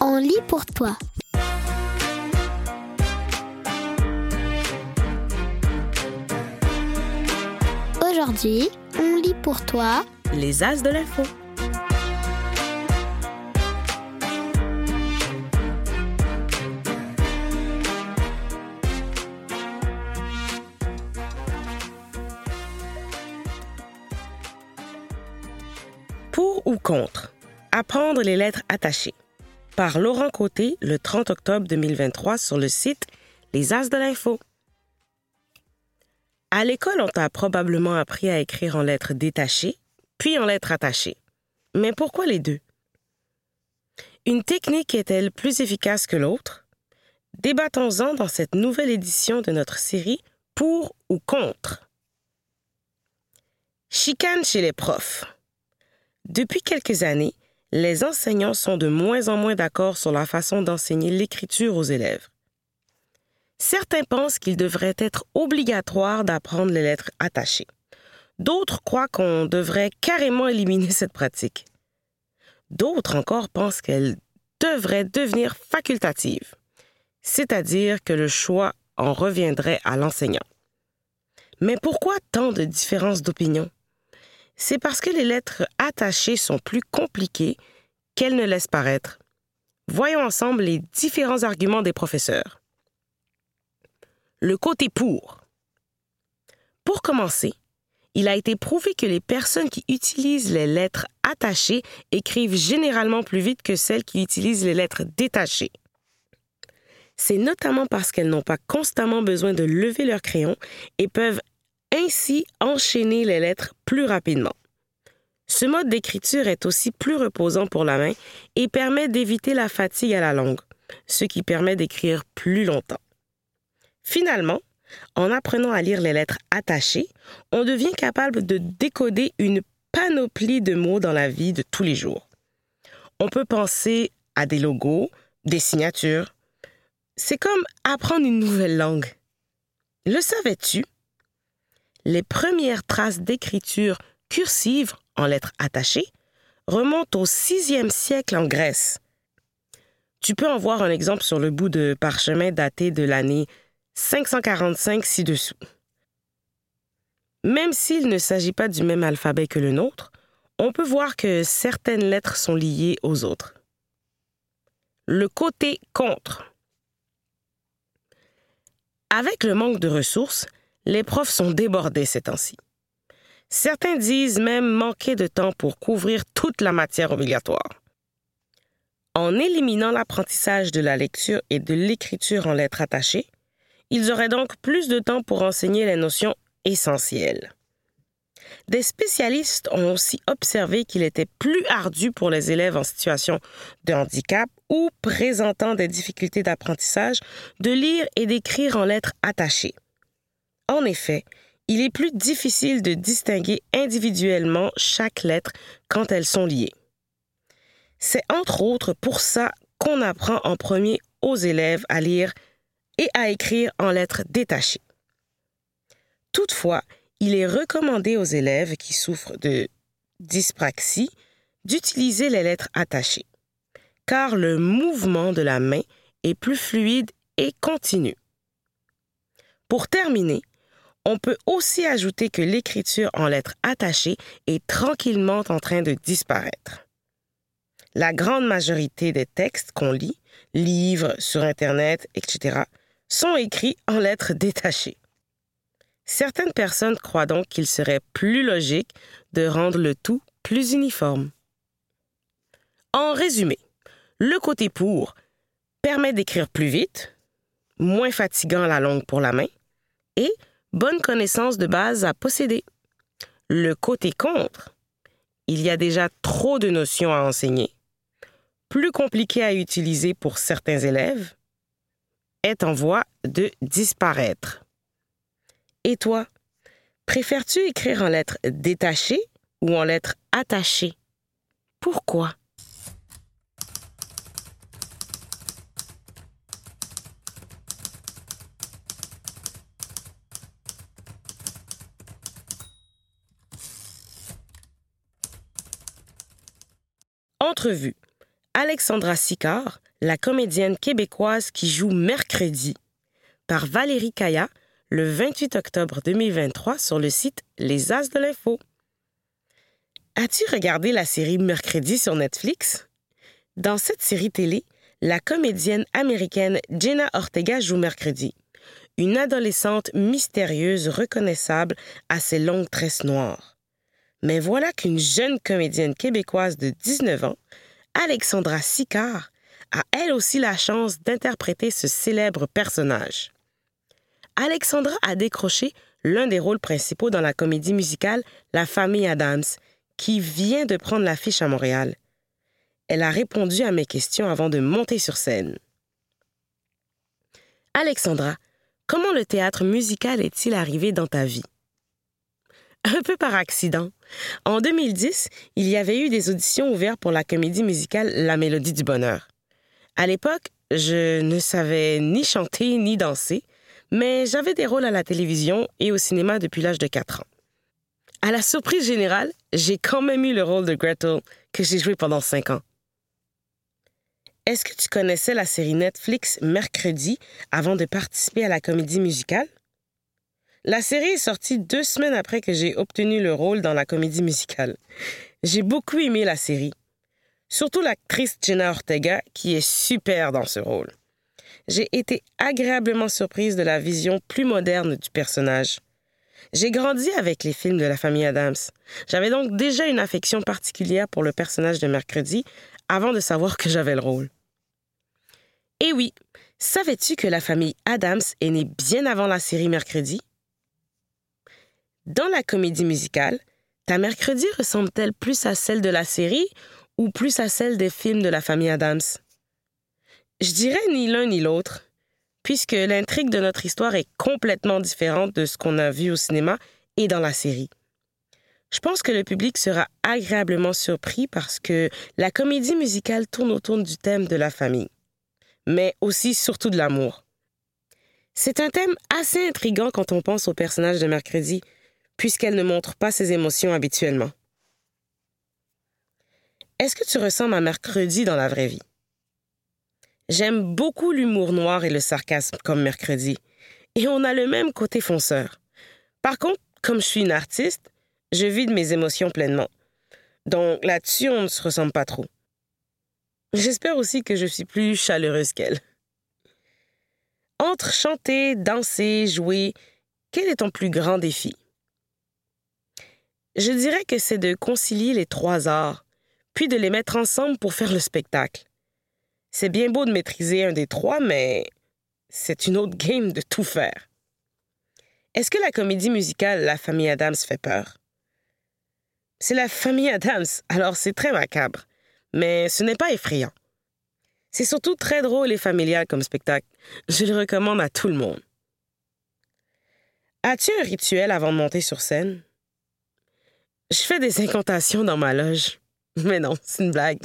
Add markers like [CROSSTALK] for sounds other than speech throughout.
On lit pour toi. Aujourd'hui, on lit pour toi Les As de l'info. Apprendre les lettres attachées. Par Laurent Côté, le 30 octobre 2023 sur le site Les As de l'info. À l'école, on t'a probablement appris à écrire en lettres détachées, puis en lettres attachées. Mais pourquoi les deux? Une technique est-elle plus efficace que l'autre? Débattons-en dans cette nouvelle édition de notre série Pour ou contre. Chicane chez les profs. Depuis quelques années, les enseignants sont de moins en moins d'accord sur la façon d'enseigner l'écriture aux élèves. Certains pensent qu'il devrait être obligatoire d'apprendre les lettres attachées. D'autres croient qu'on devrait carrément éliminer cette pratique. D'autres encore pensent qu'elle devrait devenir facultative, c'est-à-dire que le choix en reviendrait à l'enseignant. Mais pourquoi tant de différences d'opinion? C'est parce que les lettres attachées sont plus compliquées qu'elles ne laissent paraître. Voyons ensemble les différents arguments des professeurs. Le côté pour. Pour commencer, il a été prouvé que les personnes qui utilisent les lettres attachées écrivent généralement plus vite que celles qui utilisent les lettres détachées. C'est notamment parce qu'elles n'ont pas constamment besoin de lever leur crayon et peuvent ainsi enchaîner les lettres plus rapidement. Ce mode d'écriture est aussi plus reposant pour la main et permet d'éviter la fatigue à la langue, ce qui permet d'écrire plus longtemps. Finalement, en apprenant à lire les lettres attachées, on devient capable de décoder une panoplie de mots dans la vie de tous les jours. On peut penser à des logos, des signatures. C'est comme apprendre une nouvelle langue. Le savais-tu? Les premières traces d'écriture cursive en lettres attachées remontent au VIe siècle en Grèce. Tu peux en voir un exemple sur le bout de parchemin daté de l'année 545 ci-dessous. Même s'il ne s'agit pas du même alphabet que le nôtre, on peut voir que certaines lettres sont liées aux autres. Le côté contre. Avec le manque de ressources, les profs sont débordés ces temps-ci. Certains disent même manquer de temps pour couvrir toute la matière obligatoire. En éliminant l'apprentissage de la lecture et de l'écriture en lettres attachées, ils auraient donc plus de temps pour enseigner les notions essentielles. Des spécialistes ont aussi observé qu'il était plus ardu pour les élèves en situation de handicap ou présentant des difficultés d'apprentissage de lire et d'écrire en lettres attachées. En effet, il est plus difficile de distinguer individuellement chaque lettre quand elles sont liées. C'est entre autres pour ça qu'on apprend en premier aux élèves à lire et à écrire en lettres détachées. Toutefois, il est recommandé aux élèves qui souffrent de dyspraxie d'utiliser les lettres attachées, car le mouvement de la main est plus fluide et continu. Pour terminer, on peut aussi ajouter que l'écriture en lettres attachées est tranquillement en train de disparaître. La grande majorité des textes qu'on lit, livres, sur Internet, etc., sont écrits en lettres détachées. Certaines personnes croient donc qu'il serait plus logique de rendre le tout plus uniforme. En résumé, le côté pour permet d'écrire plus vite, moins fatigant la langue pour la main, et bonne connaissance de base à posséder. Le côté contre, il y a déjà trop de notions à enseigner, plus compliqué à utiliser pour certains élèves, est en voie de disparaître. Et toi, préfères-tu écrire en lettres détachées ou en lettres attachées? Pourquoi? Entrevue. Alexandra Sicard, la comédienne québécoise qui joue mercredi, par Valérie Kaya, le 28 octobre 2023 sur le site Les As de l'Info. As-tu regardé la série Mercredi sur Netflix? Dans cette série télé, la comédienne américaine Jenna Ortega joue mercredi, une adolescente mystérieuse reconnaissable à ses longues tresses noires. Mais voilà qu'une jeune comédienne québécoise de 19 ans, Alexandra Sicard, a elle aussi la chance d'interpréter ce célèbre personnage. Alexandra a décroché l'un des rôles principaux dans la comédie musicale La famille Adams, qui vient de prendre l'affiche à Montréal. Elle a répondu à mes questions avant de monter sur scène. Alexandra, comment le théâtre musical est-il arrivé dans ta vie? Un peu par accident. En 2010, il y avait eu des auditions ouvertes pour la comédie musicale La Mélodie du Bonheur. À l'époque, je ne savais ni chanter ni danser, mais j'avais des rôles à la télévision et au cinéma depuis l'âge de 4 ans. À la surprise générale, j'ai quand même eu le rôle de Gretel que j'ai joué pendant 5 ans. Est-ce que tu connaissais la série Netflix Mercredi avant de participer à la comédie musicale? La série est sortie deux semaines après que j'ai obtenu le rôle dans la comédie musicale. J'ai beaucoup aimé la série. Surtout l'actrice Jenna Ortega, qui est super dans ce rôle. J'ai été agréablement surprise de la vision plus moderne du personnage. J'ai grandi avec les films de la famille Adams. J'avais donc déjà une affection particulière pour le personnage de Mercredi avant de savoir que j'avais le rôle. Et oui, savais-tu que la famille Adams est née bien avant la série Mercredi? Dans la comédie musicale, ta Mercredi ressemble-t-elle plus à celle de la série ou plus à celle des films de la famille Adams? Je dirais ni l'un ni l'autre, puisque l'intrigue de notre histoire est complètement différente de ce qu'on a vu au cinéma et dans la série. Je pense que le public sera agréablement surpris parce que la comédie musicale tourne autour du thème de la famille mais aussi surtout de l'amour. C'est un thème assez intrigant quand on pense au personnage de Mercredi, puisqu'elle ne montre pas ses émotions habituellement. Est-ce que tu ressembles à Mercredi dans la vraie vie? J'aime beaucoup l'humour noir et le sarcasme comme Mercredi, et on a le même côté fonceur. Par contre, comme je suis une artiste, je vis de mes émotions pleinement. Donc là-dessus, on ne se ressemble pas trop. J'espère aussi que je suis plus chaleureuse qu'elle. Entre chanter, danser, jouer, quel est ton plus grand défi? Je dirais que c'est de concilier les trois arts, puis de les mettre ensemble pour faire le spectacle. C'est bien beau de maîtriser un des trois, mais c'est une autre game de tout faire. Est-ce que la comédie musicale La famille Adams fait peur? C'est la famille Adams, alors c'est très macabre mais ce n'est pas effrayant. C'est surtout très drôle et familial comme spectacle. Je le recommande à tout le monde. As-tu un rituel avant de monter sur scène? Je fais des incantations dans ma loge. [LAUGHS] Mais non, c'est une blague.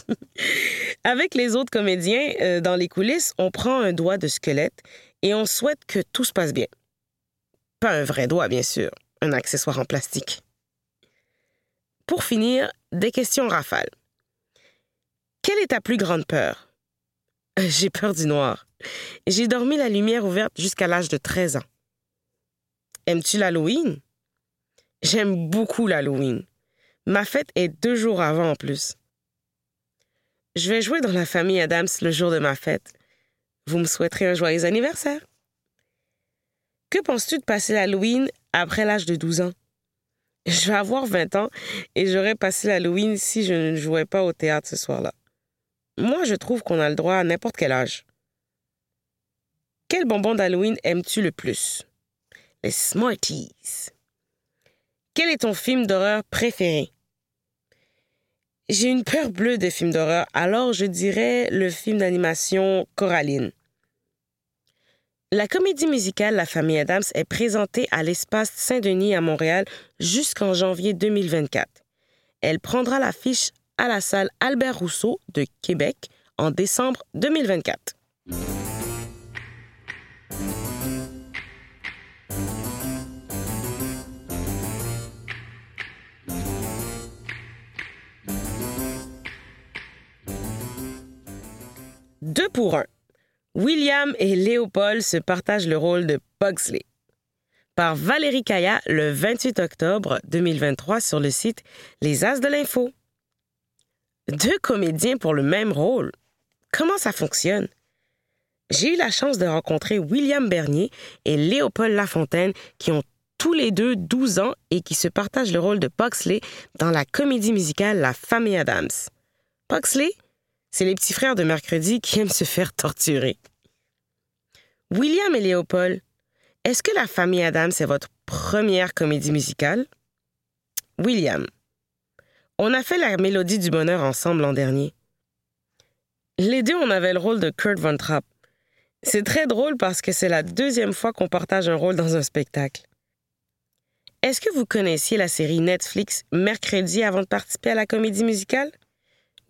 [LAUGHS] Avec les autres comédiens, euh, dans les coulisses, on prend un doigt de squelette et on souhaite que tout se passe bien. Pas un vrai doigt, bien sûr, un accessoire en plastique. Pour finir, des questions rafales. Quelle est ta plus grande peur? [LAUGHS] J'ai peur du noir. J'ai dormi la lumière ouverte jusqu'à l'âge de 13 ans. Aimes-tu l'Halloween? J'aime beaucoup l'Halloween. Ma fête est deux jours avant en plus. Je vais jouer dans la famille Adams le jour de ma fête. Vous me souhaiterez un joyeux anniversaire. Que penses-tu de passer l'Halloween après l'âge de 12 ans? Je vais avoir 20 ans et j'aurais passé l'Halloween si je ne jouais pas au théâtre ce soir-là. Moi, je trouve qu'on a le droit à n'importe quel âge. Quel bonbon d'Halloween aimes-tu le plus? Les Smarties. Quel est ton film d'horreur préféré? J'ai une peur bleue des films d'horreur, alors je dirais le film d'animation Coraline. La comédie musicale La famille Adams est présentée à l'Espace Saint-Denis à Montréal jusqu'en janvier 2024. Elle prendra l'affiche à la salle Albert Rousseau de Québec en décembre 2024. Deux pour un. William et Léopold se partagent le rôle de Pugsley. Par Valérie Kaya le 28 octobre 2023 sur le site Les As de l'Info. Deux comédiens pour le même rôle. Comment ça fonctionne? J'ai eu la chance de rencontrer William Bernier et Léopold Lafontaine qui ont tous les deux 12 ans et qui se partagent le rôle de Pugsley dans la comédie musicale La Famille Adams. Pugsley, c'est les petits frères de mercredi qui aiment se faire torturer. William et Léopold, est-ce que La Famille Adams est votre première comédie musicale? William, on a fait la mélodie du bonheur ensemble l'an dernier. Les deux, on avait le rôle de Kurt Von Trapp. C'est très drôle parce que c'est la deuxième fois qu'on partage un rôle dans un spectacle. Est-ce que vous connaissiez la série Netflix Mercredi avant de participer à la comédie musicale?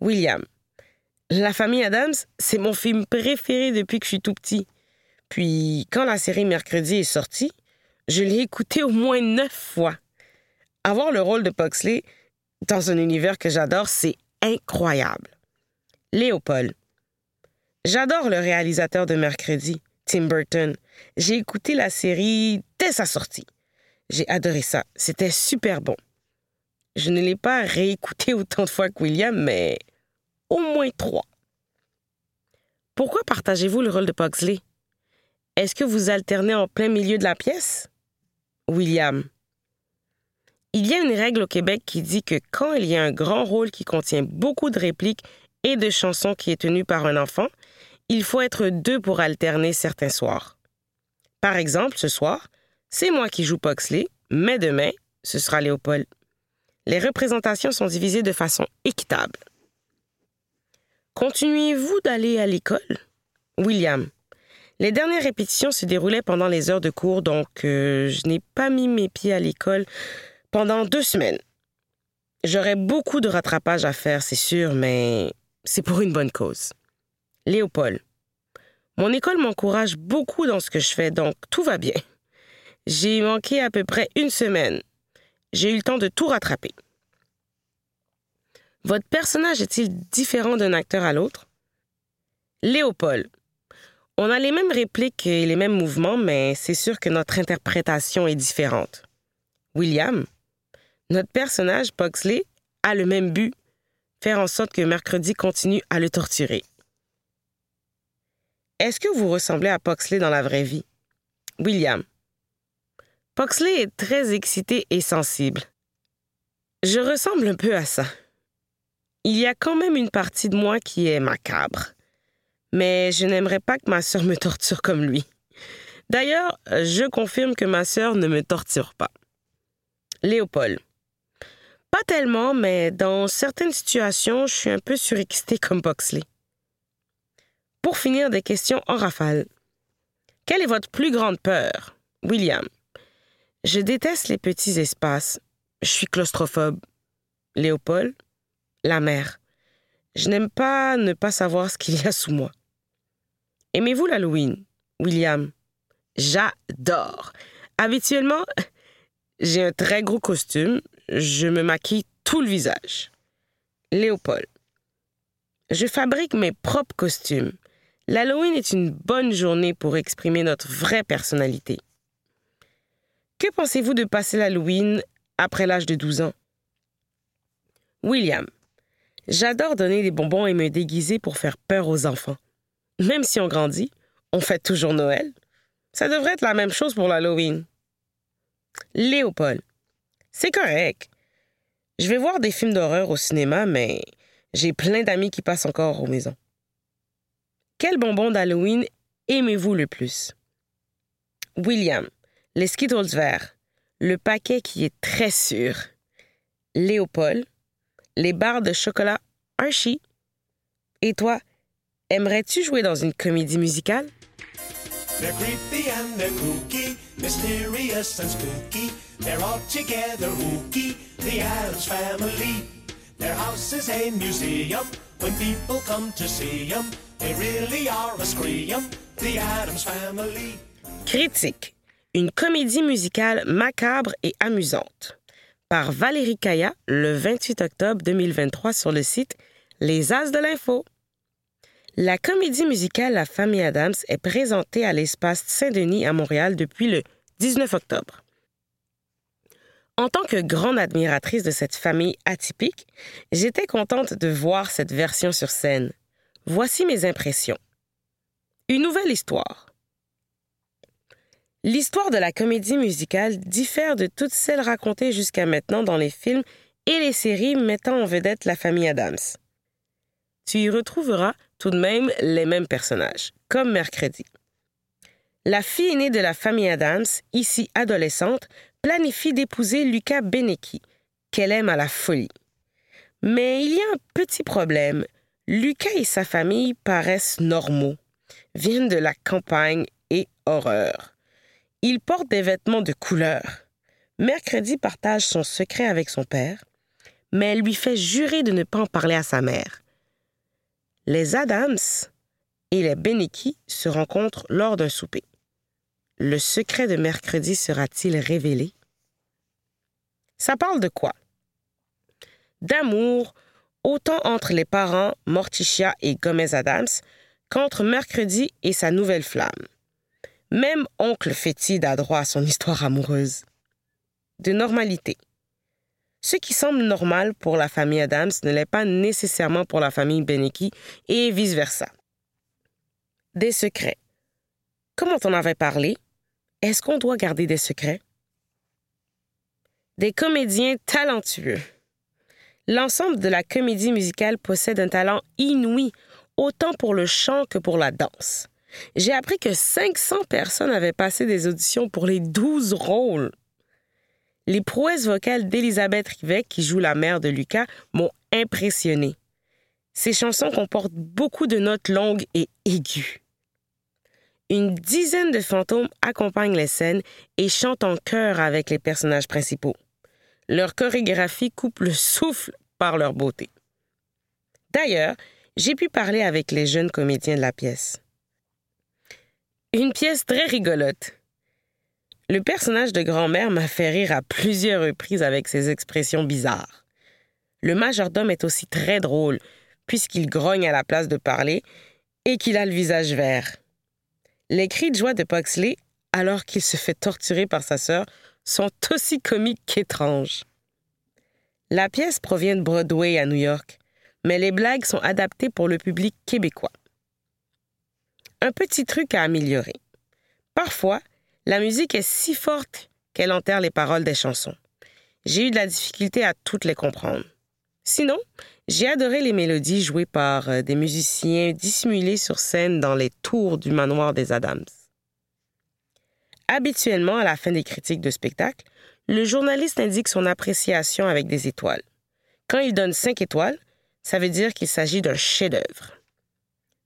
William. La famille Adams, c'est mon film préféré depuis que je suis tout petit. Puis, quand la série Mercredi est sortie, je l'ai écouté au moins neuf fois. Avoir le rôle de Pugsley dans un univers que j'adore, c'est incroyable. Léopold. J'adore le réalisateur de Mercredi, Tim Burton. J'ai écouté la série dès sa sortie. J'ai adoré ça. C'était super bon. Je ne l'ai pas réécouté [LAUGHS] autant de fois que William, mais au moins trois. Pourquoi partagez-vous le rôle de Pugsley? Est-ce que vous alternez en plein milieu de la pièce? William. Il y a une règle au Québec qui dit que quand il y a un grand rôle qui contient beaucoup de répliques et de chansons qui est tenu par un enfant, il faut être deux pour alterner certains soirs. Par exemple, ce soir, c'est moi qui joue Pugsley, mais demain, ce sera Léopold. Les représentations sont divisées de façon équitable. Continuez-vous d'aller à l'école? William? Les dernières répétitions se déroulaient pendant les heures de cours, donc euh, je n'ai pas mis mes pieds à l'école pendant deux semaines. J'aurais beaucoup de rattrapage à faire, c'est sûr, mais c'est pour une bonne cause. Léopold. Mon école m'encourage beaucoup dans ce que je fais, donc tout va bien. J'ai manqué à peu près une semaine. J'ai eu le temps de tout rattraper. Votre personnage est-il différent d'un acteur à l'autre? Léopold. On a les mêmes répliques et les mêmes mouvements, mais c'est sûr que notre interprétation est différente. William. Notre personnage, Pugsley, a le même but, faire en sorte que Mercredi continue à le torturer. Est-ce que vous ressemblez à Pugsley dans la vraie vie? William. Pugsley est très excité et sensible. Je ressemble un peu à ça. Il y a quand même une partie de moi qui est macabre. Mais je n'aimerais pas que ma sœur me torture comme lui. D'ailleurs, je confirme que ma sœur ne me torture pas. Léopold. Pas tellement, mais dans certaines situations, je suis un peu surexcité comme Boxley. Pour finir, des questions en rafale. Quelle est votre plus grande peur? William. Je déteste les petits espaces. Je suis claustrophobe. Léopold. La mer. Je n'aime pas ne pas savoir ce qu'il y a sous moi. Aimez-vous l'Halloween? William? J'adore. Habituellement, j'ai un très gros costume, je me maquille tout le visage. Léopold. Je fabrique mes propres costumes. L'Halloween est une bonne journée pour exprimer notre vraie personnalité. Que pensez-vous de passer l'Halloween après l'âge de 12 ans? William. J'adore donner des bonbons et me déguiser pour faire peur aux enfants. Même si on grandit, on fait toujours Noël. Ça devrait être la même chose pour l'Halloween. Léopold. C'est correct. Je vais voir des films d'horreur au cinéma, mais j'ai plein d'amis qui passent encore aux maisons. Quel bonbon d'Halloween aimez-vous le plus? William, les Skittles verts, le paquet qui est très sûr. Léopold, les barres de chocolat Hershey. Et toi, aimerais-tu jouer dans une comédie musicale? They're creepy and they're kooky, mysterious and spooky. They're all together ooky, the Adams family. Their house is a museum. When people come to see them, they really are a scream. The Adams family. Critique. Une comédie musicale macabre et amusante. Par Valérie Kaya, le 28 octobre 2023 sur le site Les As de l'Info. La comédie musicale La Famille Adams est présentée à l'espace Saint-Denis à Montréal depuis le 19 octobre. En tant que grande admiratrice de cette famille atypique, j'étais contente de voir cette version sur scène. Voici mes impressions. Une nouvelle histoire. L'histoire de la comédie musicale diffère de toutes celles racontées jusqu'à maintenant dans les films et les séries mettant en vedette la famille Adams. Tu y retrouveras tout de même les mêmes personnages, comme mercredi. La fille aînée de la famille Adams, ici adolescente, planifie d'épouser Lucas Benecki, qu'elle aime à la folie. Mais il y a un petit problème. Lucas et sa famille paraissent normaux, viennent de la campagne et horreur. Ils portent des vêtements de couleur. Mercredi partage son secret avec son père, mais elle lui fait jurer de ne pas en parler à sa mère. Les Adams et les Benecki se rencontrent lors d'un souper. Le secret de mercredi sera-t-il révélé? Ça parle de quoi? D'amour, autant entre les parents Morticia et Gomez Adams qu'entre mercredi et sa nouvelle flamme. Même oncle fétide a droit à son histoire amoureuse. De normalité. Ce qui semble normal pour la famille Adams ne l'est pas nécessairement pour la famille Benecki et vice-versa. Des secrets. Comme on avait parlé, est-ce qu'on doit garder des secrets? Des comédiens talentueux. L'ensemble de la comédie musicale possède un talent inouï, autant pour le chant que pour la danse. J'ai appris que 500 personnes avaient passé des auditions pour les 12 rôles. Les prouesses vocales d'Elisabeth Rivet, qui joue la mère de Lucas, m'ont impressionné. Ces chansons comportent beaucoup de notes longues et aiguës. Une dizaine de fantômes accompagnent les scènes et chantent en chœur avec les personnages principaux. Leur chorégraphie coupe le souffle par leur beauté. D'ailleurs, j'ai pu parler avec les jeunes comédiens de la pièce. Une pièce très rigolote. Le personnage de grand-mère m'a fait rire à plusieurs reprises avec ses expressions bizarres. Le majordome est aussi très drôle, puisqu'il grogne à la place de parler et qu'il a le visage vert. Les cris de joie de Poxley, alors qu'il se fait torturer par sa sœur, sont aussi comiques qu'étranges. La pièce provient de Broadway à New York, mais les blagues sont adaptées pour le public québécois. Un petit truc à améliorer. Parfois, la musique est si forte qu'elle enterre les paroles des chansons. J'ai eu de la difficulté à toutes les comprendre. Sinon, j'ai adoré les mélodies jouées par euh, des musiciens dissimulés sur scène dans les tours du manoir des Adams. Habituellement, à la fin des critiques de spectacle, le journaliste indique son appréciation avec des étoiles. Quand il donne 5 étoiles, ça veut dire qu'il s'agit d'un chef-d'œuvre.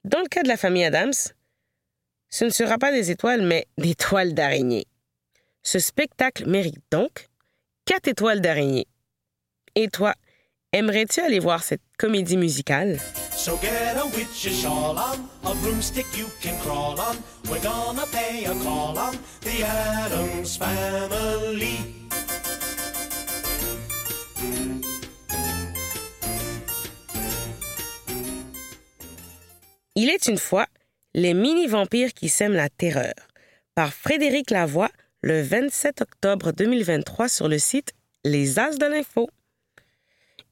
Dans le cas de la famille Adams, ce ne sera pas des étoiles, mais des toiles d'araignée. Ce spectacle mérite donc quatre étoiles d'araignée. Et toi, aimerais-tu aller voir cette comédie musicale? So get a witch's shawl on, a broomstick you can crawl on. We're gonna pay a call on the Adams family. Il est une fois les mini-vampires qui sèment la terreur par Frédéric Lavoie le 27 octobre 2023 sur le site Les As de l'Info.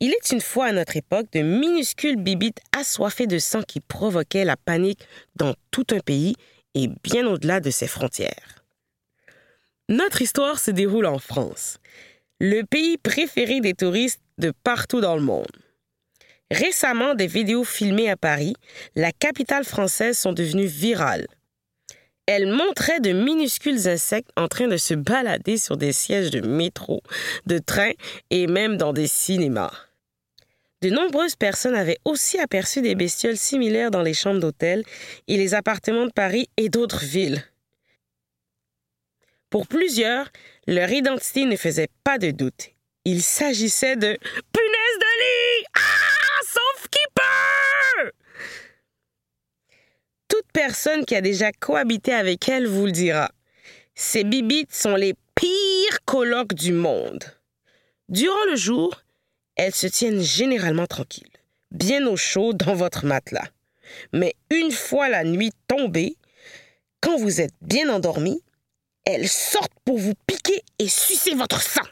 Il est une fois à notre époque de minuscules bibites assoiffées de sang qui provoquaient la panique dans tout un pays et bien au-delà de ses frontières. Notre histoire se déroule en France, le pays préféré des touristes de partout dans le monde. Récemment, des vidéos filmées à Paris, la capitale française, sont devenues virales. Elles montraient de minuscules insectes en train de se balader sur des sièges de métro, de train et même dans des cinémas. De nombreuses personnes avaient aussi aperçu des bestioles similaires dans les chambres d'hôtel et les appartements de Paris et d'autres villes. Pour plusieurs, leur identité ne faisait pas de doute. Il s'agissait de punaises de lit! Toute personne qui a déjà cohabité avec elle vous le dira. Ces bibites sont les pires colocs du monde. Durant le jour, elles se tiennent généralement tranquilles, bien au chaud dans votre matelas. Mais une fois la nuit tombée, quand vous êtes bien endormi, elles sortent pour vous piquer et sucer votre sang.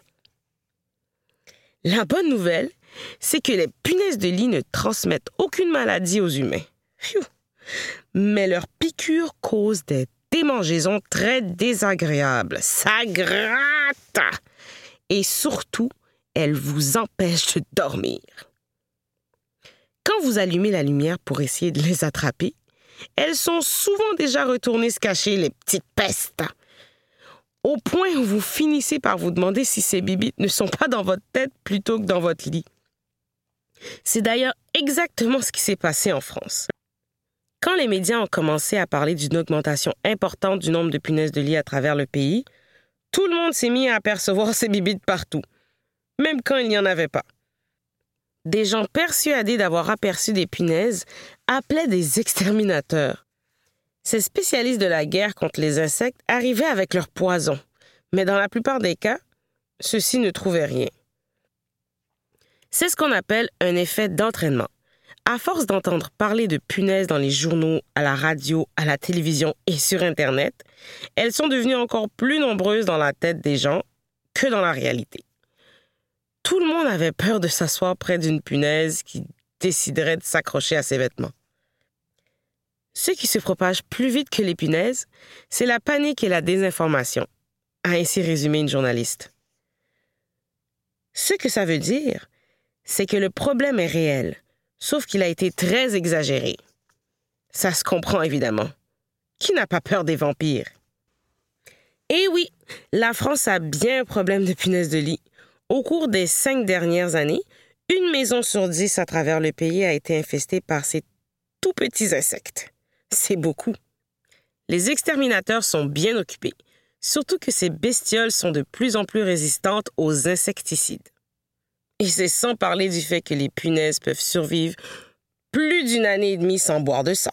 La bonne nouvelle, c'est que les punaises de lit ne transmettent aucune maladie aux humains. Mais leurs piqûres causent des démangeaisons très désagréables. Ça gratte! Et surtout, elles vous empêchent de dormir. Quand vous allumez la lumière pour essayer de les attraper, elles sont souvent déjà retournées se cacher, les petites pestes. Au point où vous finissez par vous demander si ces bibites ne sont pas dans votre tête plutôt que dans votre lit. C'est d'ailleurs exactement ce qui s'est passé en France. Quand les médias ont commencé à parler d'une augmentation importante du nombre de punaises de lit à travers le pays, tout le monde s'est mis à apercevoir ces bibites partout, même quand il n'y en avait pas. Des gens persuadés d'avoir aperçu des punaises appelaient des exterminateurs. Ces spécialistes de la guerre contre les insectes arrivaient avec leur poison, mais dans la plupart des cas, ceux-ci ne trouvaient rien. C'est ce qu'on appelle un effet d'entraînement. À force d'entendre parler de punaises dans les journaux, à la radio, à la télévision et sur Internet, elles sont devenues encore plus nombreuses dans la tête des gens que dans la réalité. Tout le monde avait peur de s'asseoir près d'une punaise qui déciderait de s'accrocher à ses vêtements. Ce qui se propage plus vite que les punaises, c'est la panique et la désinformation, a ainsi résumé une journaliste. Ce que ça veut dire, c'est que le problème est réel, sauf qu'il a été très exagéré. Ça se comprend évidemment. Qui n'a pas peur des vampires? Eh oui, la France a bien un problème de punaises de lit. Au cours des cinq dernières années, une maison sur dix à travers le pays a été infestée par ces tout petits insectes. C'est beaucoup. Les exterminateurs sont bien occupés, surtout que ces bestioles sont de plus en plus résistantes aux insecticides. Et c'est sans parler du fait que les punaises peuvent survivre plus d'une année et demie sans boire de sang.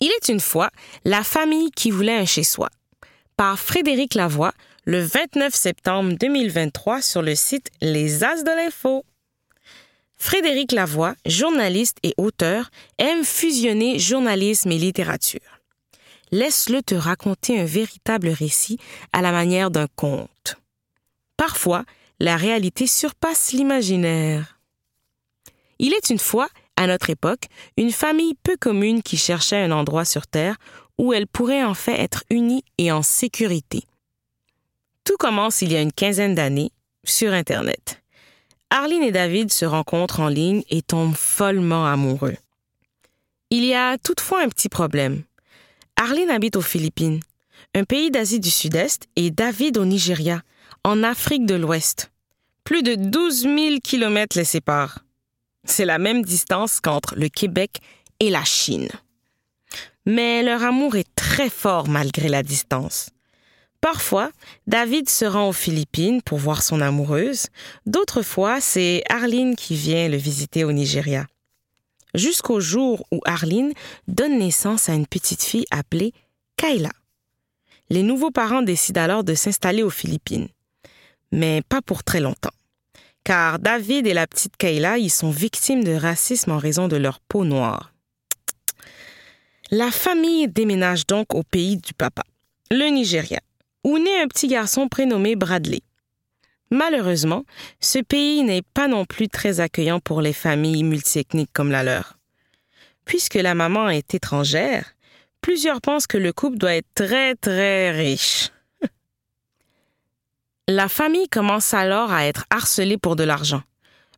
Il est une fois la famille qui voulait un chez-soi par Frédéric Lavoie le 29 septembre 2023 sur le site Les As de l'Info. Frédéric Lavoie, journaliste et auteur, aime fusionner journalisme et littérature. Laisse-le te raconter un véritable récit à la manière d'un conte. Parfois, la réalité surpasse l'imaginaire. Il est une fois à notre époque, une famille peu commune qui cherchait un endroit sur Terre où elle pourrait en fait être unie et en sécurité. Tout commence il y a une quinzaine d'années sur Internet. Arline et David se rencontrent en ligne et tombent follement amoureux. Il y a toutefois un petit problème. Arline habite aux Philippines, un pays d'Asie du Sud-Est, et David au Nigeria, en Afrique de l'Ouest. Plus de 12 000 kilomètres les séparent. C'est la même distance qu'entre le Québec et la Chine. Mais leur amour est très fort malgré la distance. Parfois, David se rend aux Philippines pour voir son amoureuse. D'autres fois, c'est Arline qui vient le visiter au Nigeria. Jusqu'au jour où Arline donne naissance à une petite fille appelée Kayla. Les nouveaux parents décident alors de s'installer aux Philippines. Mais pas pour très longtemps car David et la petite Kayla y sont victimes de racisme en raison de leur peau noire. La famille déménage donc au pays du papa, le Nigeria, où naît un petit garçon prénommé Bradley. Malheureusement, ce pays n'est pas non plus très accueillant pour les familles multiethniques comme la leur. Puisque la maman est étrangère, plusieurs pensent que le couple doit être très très riche. [LAUGHS] La famille commence alors à être harcelée pour de l'argent.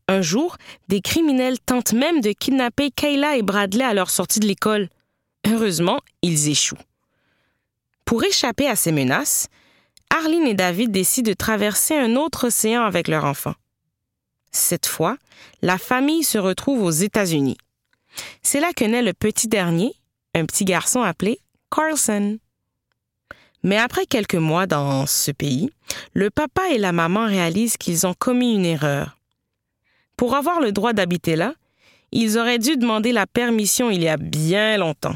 Un jour, des criminels tentent même de kidnapper Kayla et Bradley à leur sortie de l'école. Heureusement, ils échouent. Pour échapper à ces menaces, Arlene et David décident de traverser un autre océan avec leur enfant. Cette fois, la famille se retrouve aux États-Unis. C'est là que naît le petit dernier, un petit garçon appelé Carlson. Mais après quelques mois dans ce pays, le papa et la maman réalisent qu'ils ont commis une erreur. Pour avoir le droit d'habiter là, ils auraient dû demander la permission il y a bien longtemps.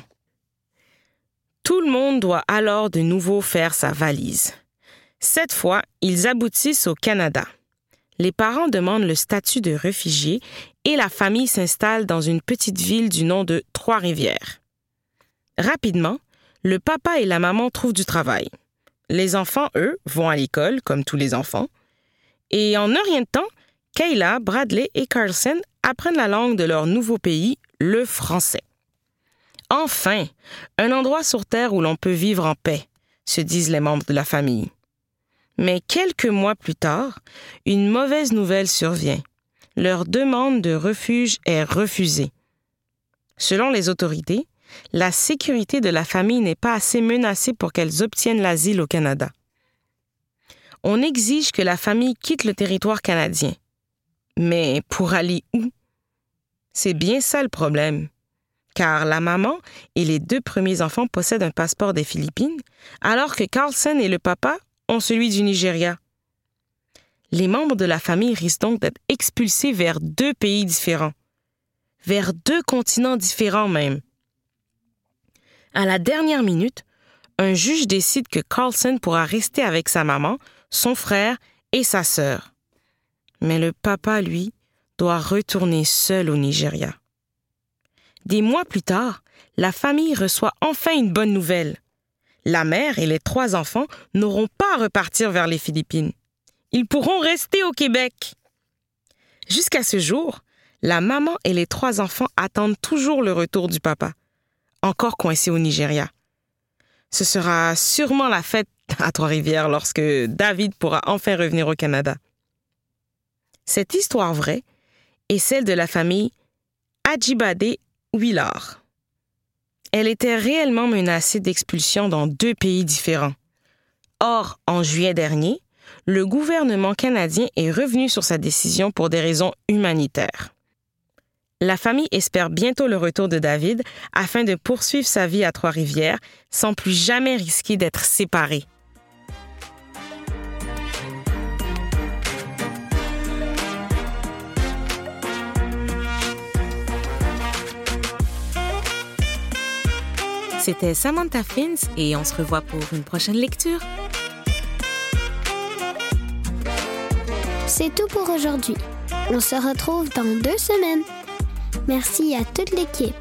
Tout le monde doit alors de nouveau faire sa valise. Cette fois, ils aboutissent au Canada. Les parents demandent le statut de réfugié et la famille s'installe dans une petite ville du nom de Trois-Rivières. Rapidement, le papa et la maman trouvent du travail. Les enfants, eux, vont à l'école, comme tous les enfants. Et en un rien de temps, Kayla, Bradley et Carlson apprennent la langue de leur nouveau pays, le français. Enfin, un endroit sur Terre où l'on peut vivre en paix, se disent les membres de la famille. Mais quelques mois plus tard, une mauvaise nouvelle survient. Leur demande de refuge est refusée. Selon les autorités, la sécurité de la famille n'est pas assez menacée pour qu'elles obtiennent l'asile au Canada. On exige que la famille quitte le territoire canadien. Mais pour aller où? C'est bien ça le problème. Car la maman et les deux premiers enfants possèdent un passeport des Philippines, alors que Carlson et le papa ont celui du Nigeria. Les membres de la famille risquent donc d'être expulsés vers deux pays différents, vers deux continents différents même. À la dernière minute, un juge décide que Carlson pourra rester avec sa maman, son frère et sa sœur. Mais le papa, lui, doit retourner seul au Nigeria. Des mois plus tard, la famille reçoit enfin une bonne nouvelle. La mère et les trois enfants n'auront pas à repartir vers les Philippines. Ils pourront rester au Québec. Jusqu'à ce jour, la maman et les trois enfants attendent toujours le retour du papa encore coincé au Nigeria. Ce sera sûrement la fête à Trois-Rivières lorsque David pourra enfin revenir au Canada. Cette histoire vraie est celle de la famille Ajibade Willard. Elle était réellement menacée d'expulsion dans deux pays différents. Or, en juillet dernier, le gouvernement canadien est revenu sur sa décision pour des raisons humanitaires. La famille espère bientôt le retour de David afin de poursuivre sa vie à Trois-Rivières sans plus jamais risquer d'être séparés. C'était Samantha Fins et on se revoit pour une prochaine lecture. C'est tout pour aujourd'hui. On se retrouve dans deux semaines. Merci à toute l'équipe.